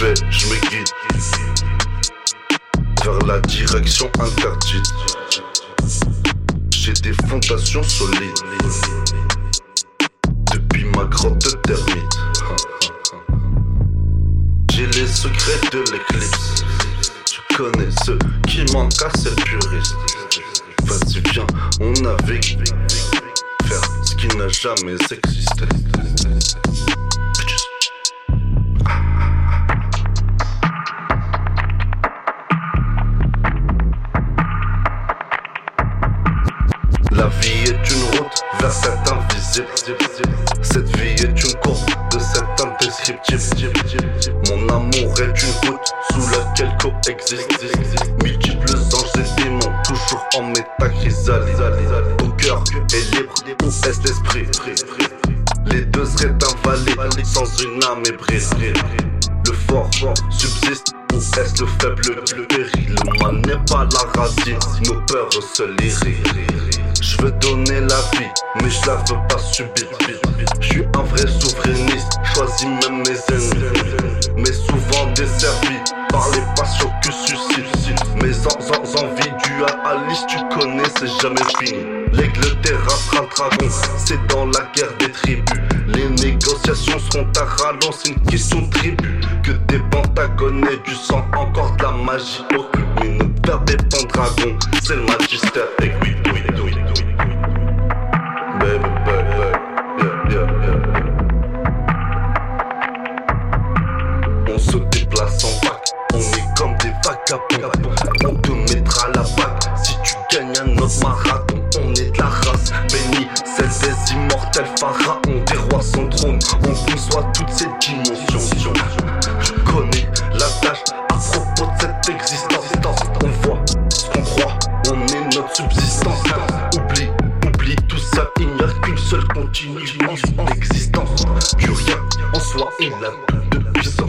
je vais, me guide vers la direction interdite. J'ai des fondations solides depuis ma grotte termite. J'ai les secrets de l'éclipse. Tu connais ceux qui manquent c'est puriste. Vas-y, viens, on navigue. Faire ce qui n'a jamais existé. La vie est une route vers cet invisible. Cette vie est une course de cet indescriptible. Mon amour est une route sous laquelle coexistent multiples anges et démons, toujours en métachrysalide. Ton cœur est libre, où est l'esprit? Les deux seraient invalides sans une âme ébréée. Le fort subsiste où est le faible? Le péril Le n'est pas la racine, nos peurs se l'irrient Je veux donner la vie, mais je la veux pas subir. Je suis un vrai souverainiste, choisis même mes ennemis. Mais souvent desservi par les passions que suscite Mes en, en, envies dues à Alice, tu connais, c'est jamais fini. L'aigle terrassera le dragon, c'est dans la guerre des tribus. Les négociations seront à rallonge, c'est une question tribu. Que des pentagones du sang, encore de la magie. Occulte Mais notre père des dragon, c'est le magistère Et des immortels pharaons Des rois sans trône, on conçoit toutes ces dimensions. Je connais l'adage à propos de cette existence. On voit ce qu'on croit, on est notre subsistance. Oublie, oublie tout ça, il n'y a qu'une seule continuité d'existence Plus rien en soi est la de puissance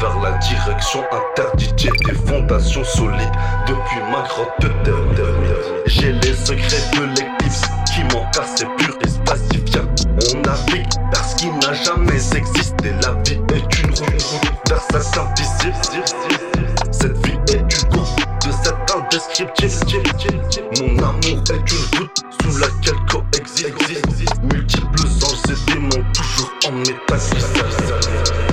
vers la direction interdite. J'ai des fondations solides depuis ma grotte de. J'ai les secrets de l'éclipse qui m'ont cassé pur et spacifien. On navigue vers ce qui n'a jamais existé. La vie est une route vers cet invisible. Cette vie est une course de cet indescriptible. Mon amour est une route sous laquelle coexistent multiples anges et démons, toujours en métal.